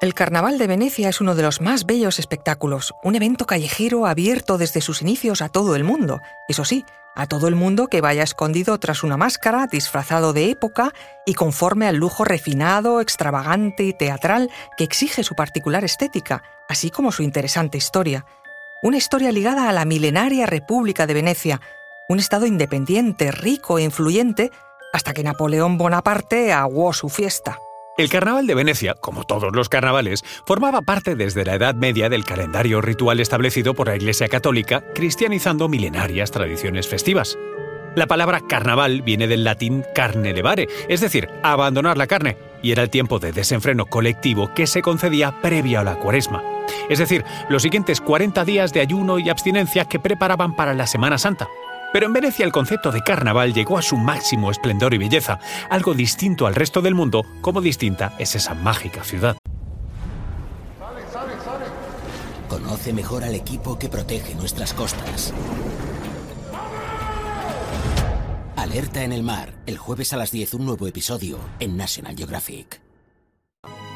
El Carnaval de Venecia es uno de los más bellos espectáculos, un evento callejero abierto desde sus inicios a todo el mundo, eso sí, a todo el mundo que vaya escondido tras una máscara, disfrazado de época y conforme al lujo refinado, extravagante y teatral que exige su particular estética, así como su interesante historia. Una historia ligada a la milenaria República de Venecia, un estado independiente, rico e influyente, hasta que Napoleón Bonaparte aguó su fiesta. El carnaval de Venecia, como todos los carnavales, formaba parte desde la Edad Media del calendario ritual establecido por la Iglesia Católica, cristianizando milenarias tradiciones festivas. La palabra carnaval viene del latín carne levare, es decir, abandonar la carne, y era el tiempo de desenfreno colectivo que se concedía previo a la cuaresma, es decir, los siguientes 40 días de ayuno y abstinencia que preparaban para la Semana Santa. Pero en Venecia el concepto de carnaval llegó a su máximo esplendor y belleza, algo distinto al resto del mundo, como distinta es esa mágica ciudad. Conoce mejor al equipo que protege nuestras costas. Alerta en el mar, el jueves a las 10 un nuevo episodio en National Geographic.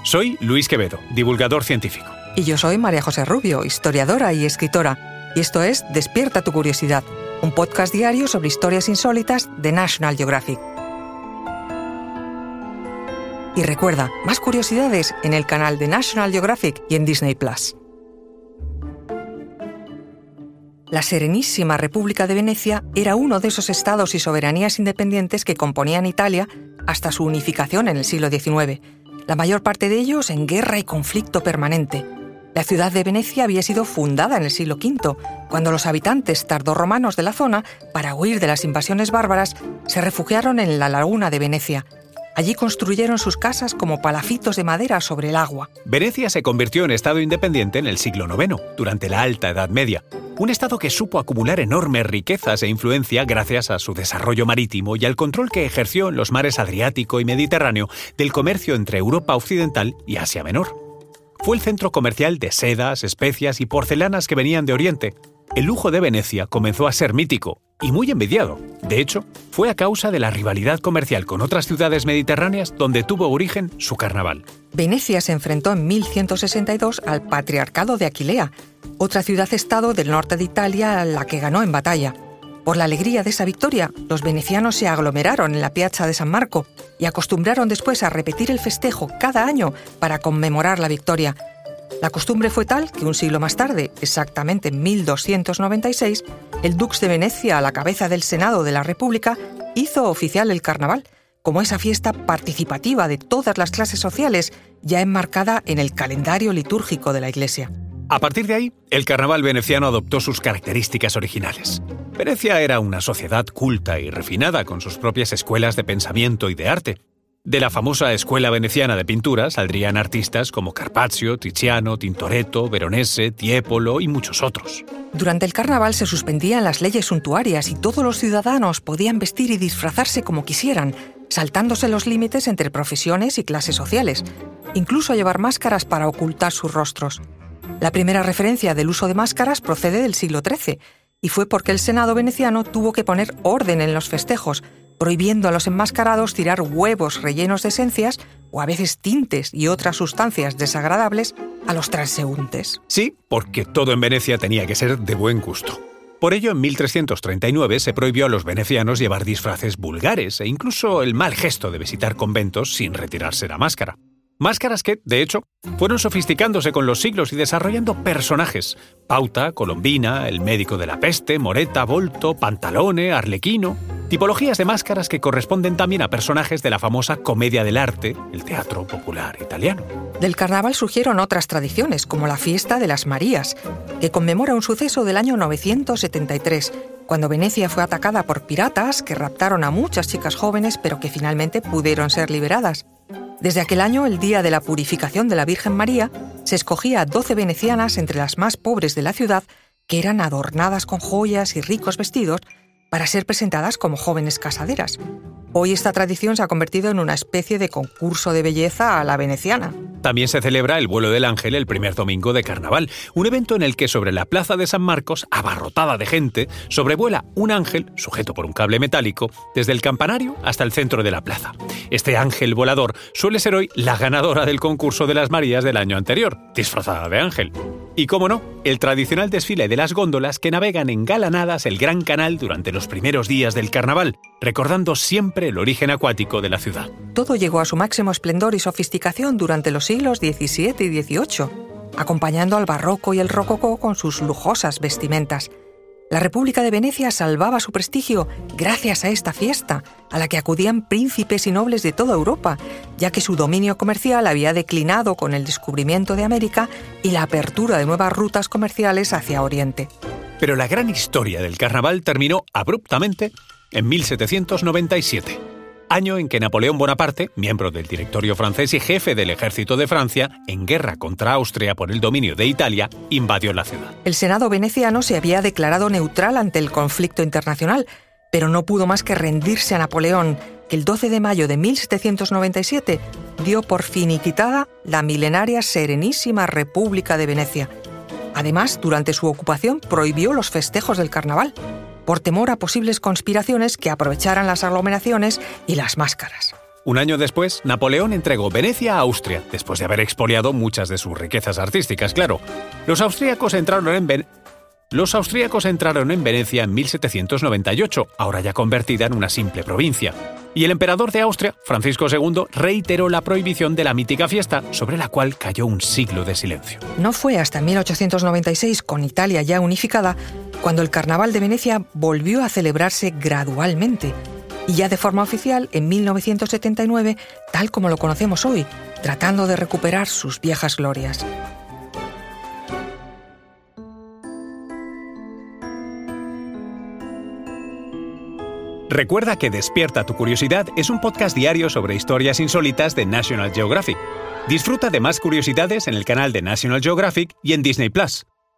Soy Luis Quevedo, divulgador científico. Y yo soy María José Rubio, historiadora y escritora. Y esto es Despierta tu curiosidad un podcast diario sobre historias insólitas de National Geographic. Y recuerda, más curiosidades en el canal de National Geographic y en Disney Plus. La Serenísima República de Venecia era uno de esos estados y soberanías independientes que componían Italia hasta su unificación en el siglo XIX, la mayor parte de ellos en guerra y conflicto permanente. La ciudad de Venecia había sido fundada en el siglo V, cuando los habitantes tardorromanos de la zona, para huir de las invasiones bárbaras, se refugiaron en la laguna de Venecia. Allí construyeron sus casas como palafitos de madera sobre el agua. Venecia se convirtió en estado independiente en el siglo IX, durante la Alta Edad Media. Un estado que supo acumular enormes riquezas e influencia gracias a su desarrollo marítimo y al control que ejerció en los mares Adriático y Mediterráneo del comercio entre Europa Occidental y Asia Menor fue el centro comercial de sedas, especias y porcelanas que venían de Oriente. El lujo de Venecia comenzó a ser mítico y muy envidiado. De hecho, fue a causa de la rivalidad comercial con otras ciudades mediterráneas donde tuvo origen su carnaval. Venecia se enfrentó en 1162 al Patriarcado de Aquilea, otra ciudad-estado del norte de Italia a la que ganó en batalla. Por la alegría de esa victoria, los venecianos se aglomeraron en la Piazza de San Marco y acostumbraron después a repetir el festejo cada año para conmemorar la victoria. La costumbre fue tal que un siglo más tarde, exactamente en 1296, el Dux de Venecia, a la cabeza del Senado de la República, hizo oficial el carnaval, como esa fiesta participativa de todas las clases sociales, ya enmarcada en el calendario litúrgico de la Iglesia. A partir de ahí, el carnaval veneciano adoptó sus características originales. Venecia era una sociedad culta y refinada con sus propias escuelas de pensamiento y de arte. De la famosa escuela veneciana de pintura saldrían artistas como Carpaccio, Tiziano, Tintoretto, Veronese, Tiepolo y muchos otros. Durante el carnaval se suspendían las leyes suntuarias y todos los ciudadanos podían vestir y disfrazarse como quisieran, saltándose los límites entre profesiones y clases sociales, incluso llevar máscaras para ocultar sus rostros. La primera referencia del uso de máscaras procede del siglo XIII y fue porque el Senado veneciano tuvo que poner orden en los festejos, prohibiendo a los enmascarados tirar huevos rellenos de esencias o a veces tintes y otras sustancias desagradables a los transeúntes. Sí, porque todo en Venecia tenía que ser de buen gusto. Por ello, en 1339 se prohibió a los venecianos llevar disfraces vulgares e incluso el mal gesto de visitar conventos sin retirarse la máscara. Máscaras que, de hecho, fueron sofisticándose con los siglos y desarrollando personajes. Pauta, Colombina, el médico de la peste, Moreta, Volto, Pantalone, Arlequino. Tipologías de máscaras que corresponden también a personajes de la famosa comedia del arte, el teatro popular italiano. Del carnaval surgieron otras tradiciones, como la fiesta de las Marías, que conmemora un suceso del año 973, cuando Venecia fue atacada por piratas que raptaron a muchas chicas jóvenes pero que finalmente pudieron ser liberadas. Desde aquel año, el día de la purificación de la Virgen María, se escogía a doce venecianas entre las más pobres de la ciudad que eran adornadas con joyas y ricos vestidos para ser presentadas como jóvenes casaderas. Hoy esta tradición se ha convertido en una especie de concurso de belleza a la veneciana. también se celebra el vuelo del ángel el primer domingo de carnaval, un evento en el que sobre la plaza de San Marcos, abarrotada de gente, sobrevuela un ángel, sujeto por un cable metálico, desde el campanario hasta el centro de la plaza. Este ángel volador suele ser hoy la ganadora del concurso de las Marías del año anterior, disfrazada de ángel. Y cómo no, el tradicional desfile de las góndolas que navegan engalanadas el Gran Canal durante los primeros días del carnaval, recordando siempre el origen acuático de la ciudad. Todo llegó a su máximo esplendor y sofisticación durante los siglos XVII y XVIII, acompañando al barroco y el rococó con sus lujosas vestimentas. La República de Venecia salvaba su prestigio gracias a esta fiesta, a la que acudían príncipes y nobles de toda Europa, ya que su dominio comercial había declinado con el descubrimiento de América y la apertura de nuevas rutas comerciales hacia Oriente. Pero la gran historia del carnaval terminó abruptamente en 1797 año en que Napoleón Bonaparte, miembro del directorio francés y jefe del ejército de Francia, en guerra contra Austria por el dominio de Italia, invadió la ciudad. El Senado veneciano se había declarado neutral ante el conflicto internacional, pero no pudo más que rendirse a Napoleón, que el 12 de mayo de 1797 dio por finiquitada la milenaria Serenísima República de Venecia. Además, durante su ocupación prohibió los festejos del carnaval por temor a posibles conspiraciones que aprovecharan las aglomeraciones y las máscaras. Un año después, Napoleón entregó Venecia a Austria, después de haber expoliado muchas de sus riquezas artísticas, claro. Los austríacos entraron en, los austríacos entraron en Venecia en 1798, ahora ya convertida en una simple provincia. Y el emperador de Austria, Francisco II, reiteró la prohibición de la mítica fiesta, sobre la cual cayó un siglo de silencio. No fue hasta 1896, con Italia ya unificada, cuando el Carnaval de Venecia volvió a celebrarse gradualmente, y ya de forma oficial en 1979, tal como lo conocemos hoy, tratando de recuperar sus viejas glorias. Recuerda que Despierta tu Curiosidad es un podcast diario sobre historias insólitas de National Geographic. Disfruta de más curiosidades en el canal de National Geographic y en Disney Plus.